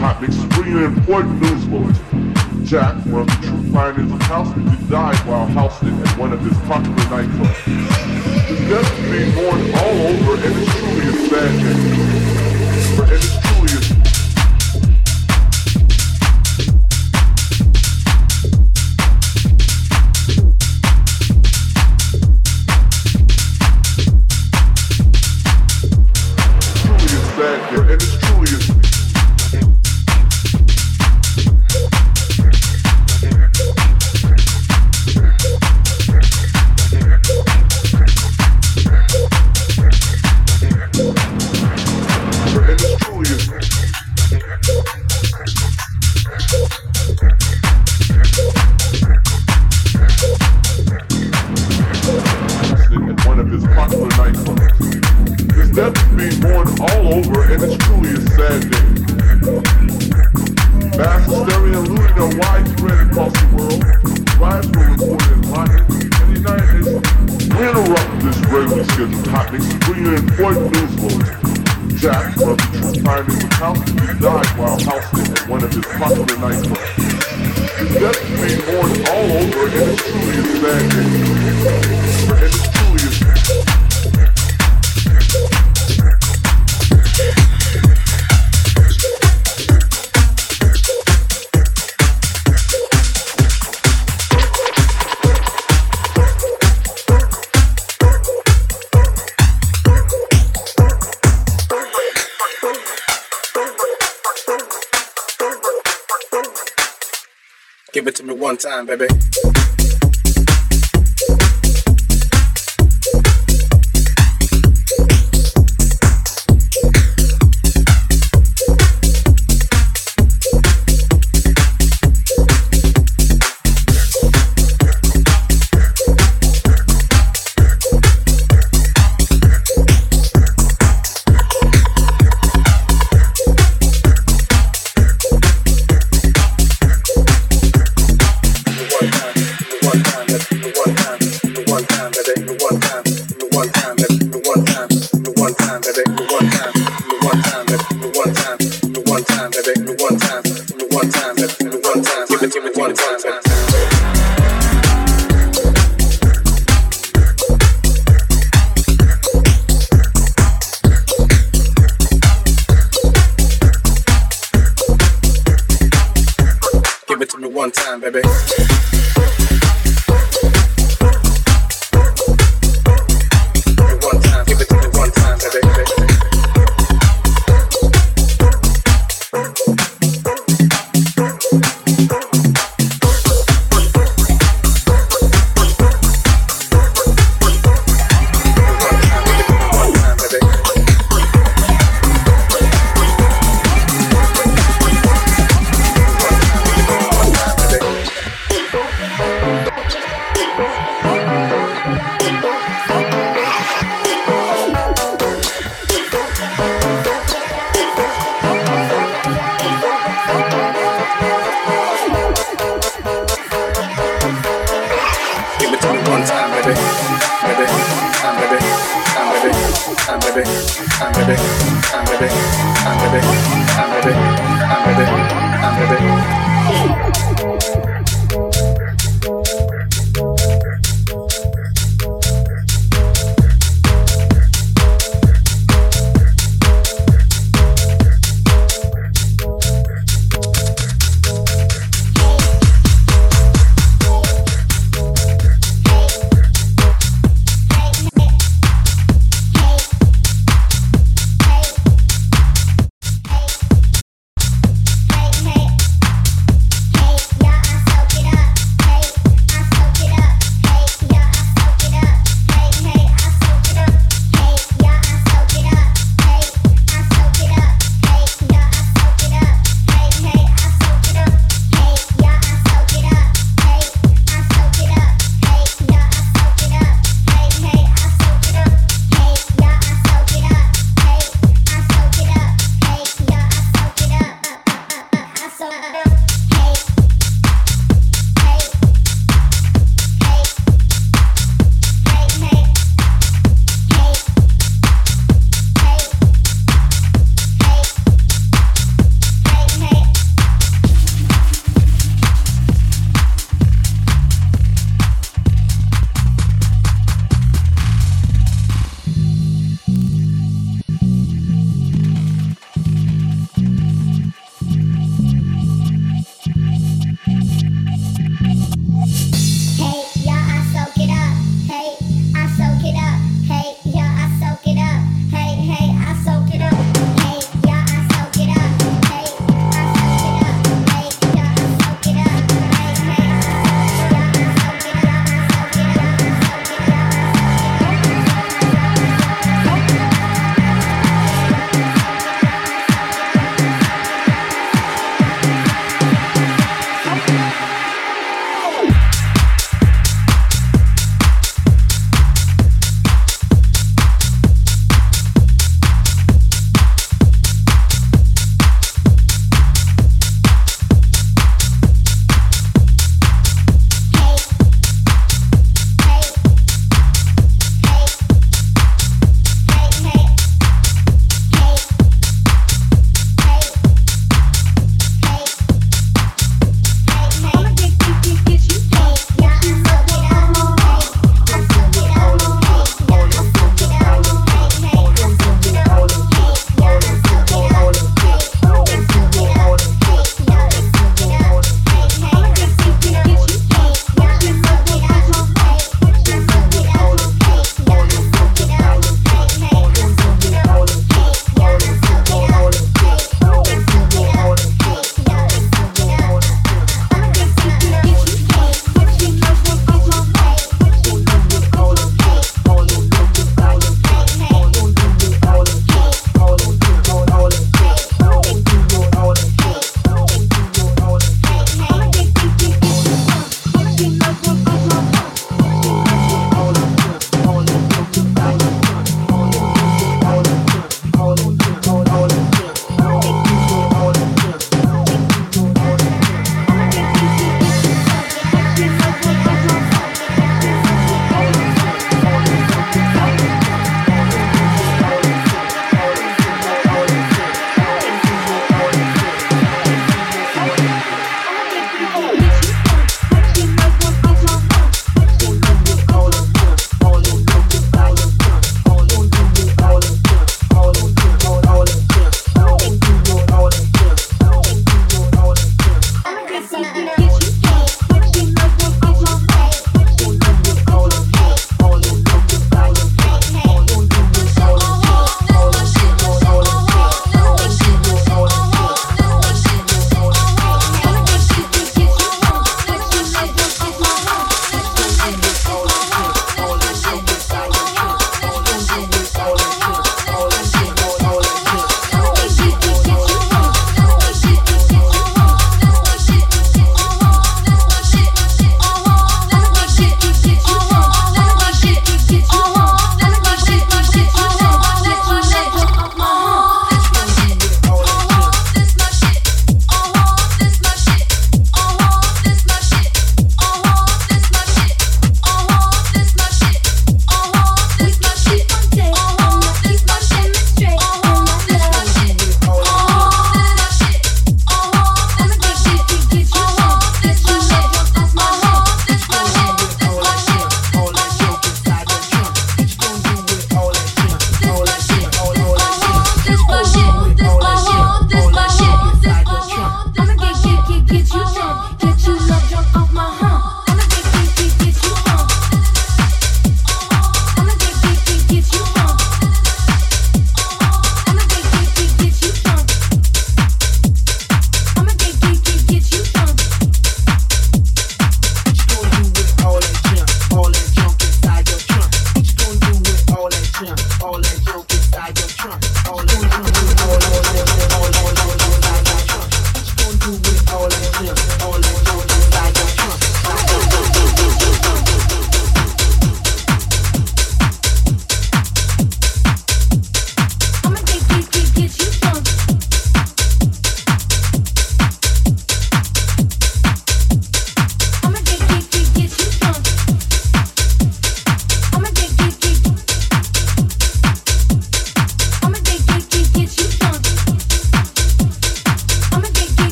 hot mixes bringing important news bulletin. Jack, one of the true pioneers of house music, died while house at one of his popular nightclubs. His death is being mourned all over and it's truly a sad day. one time, baby.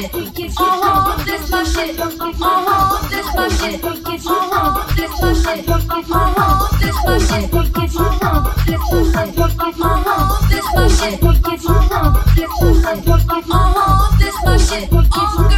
shit. Uh-huh, this my shit. Uh-huh, this my shit. Uh-huh, this my shit. Uh-huh, this my shit. Uh-huh, this my shit. Uh-huh, this my shit. Uh-huh, this my shit. Uh-huh, this my shit. Uh-huh, this my shit.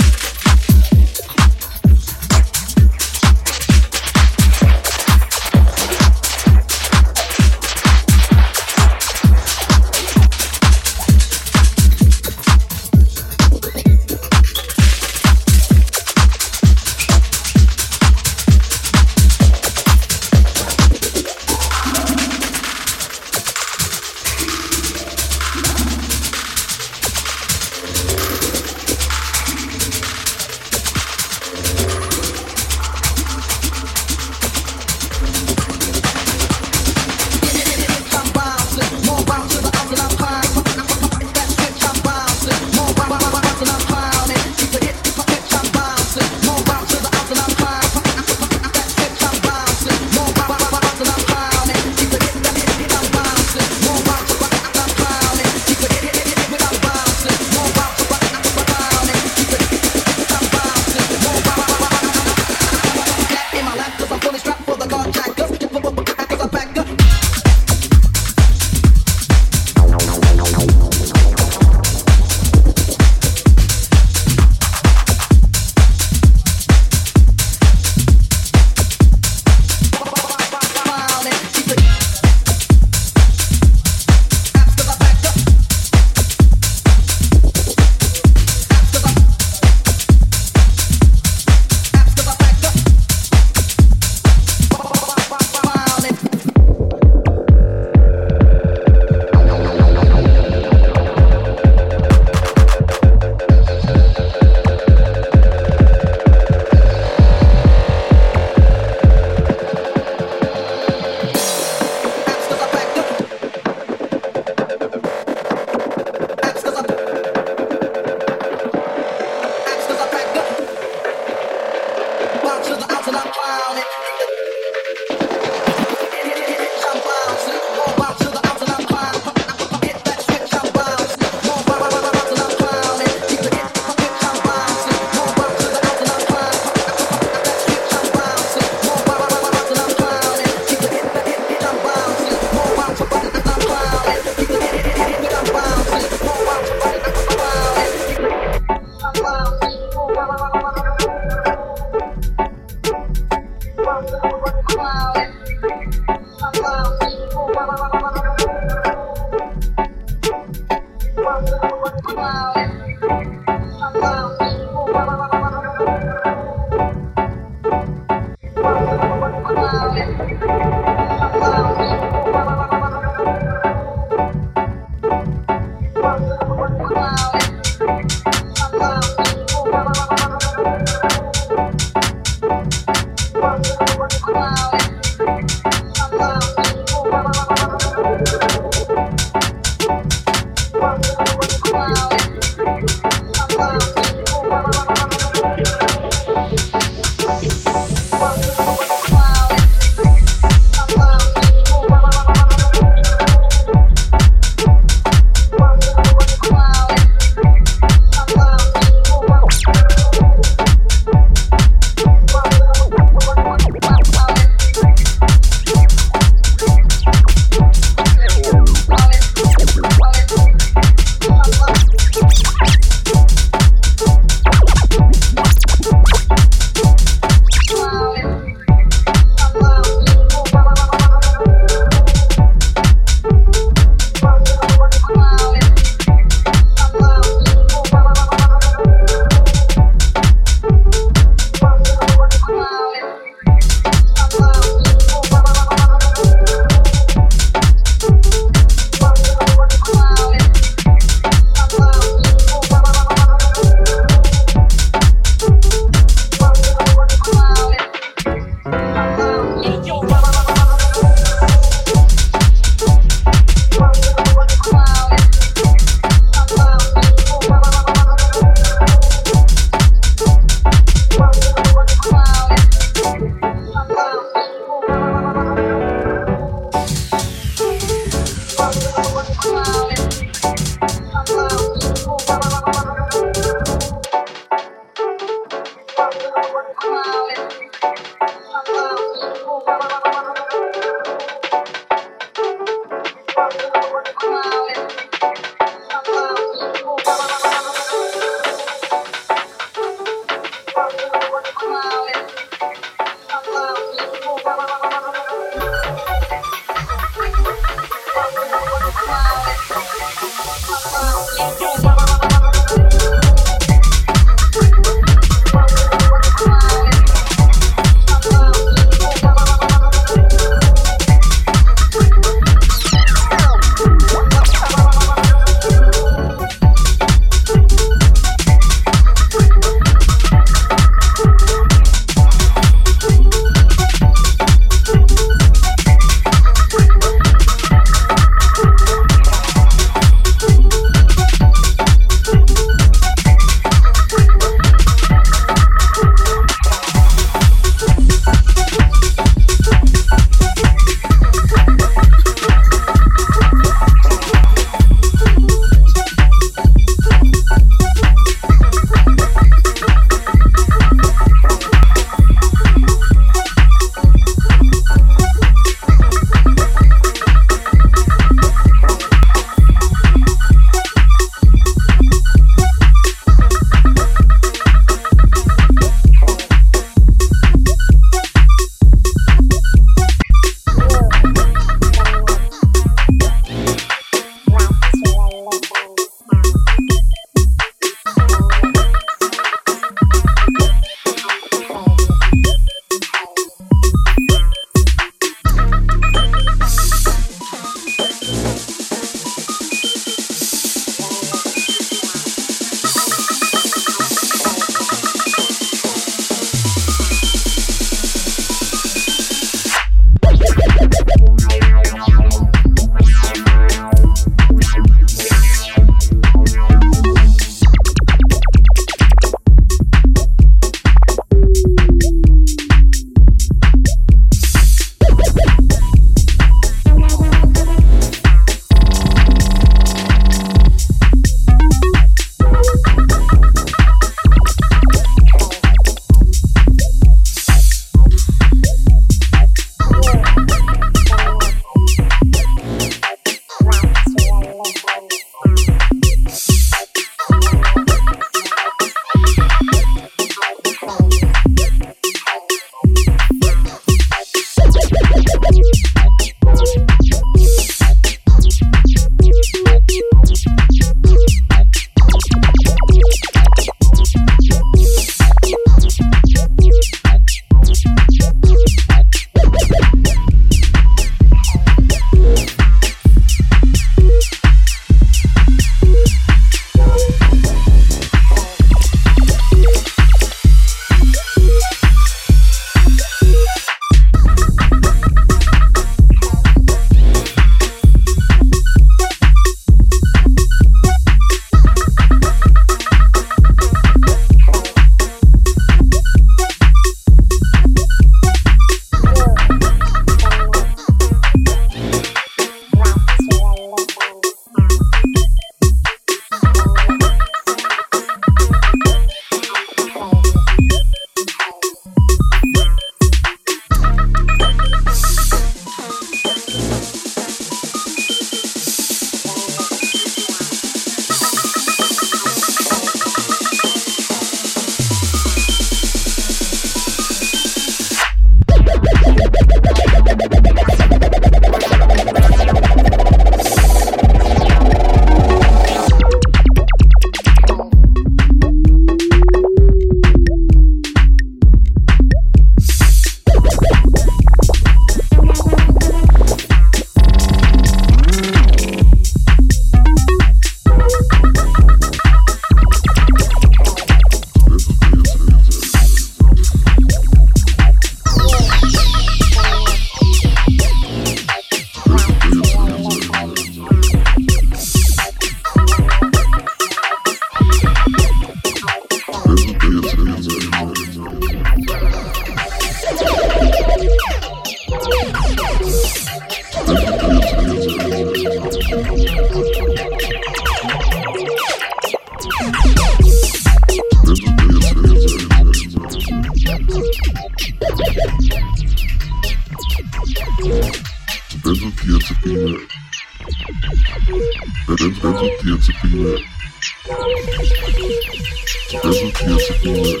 Resultiert sich primär.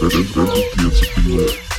Resultiert sich primär.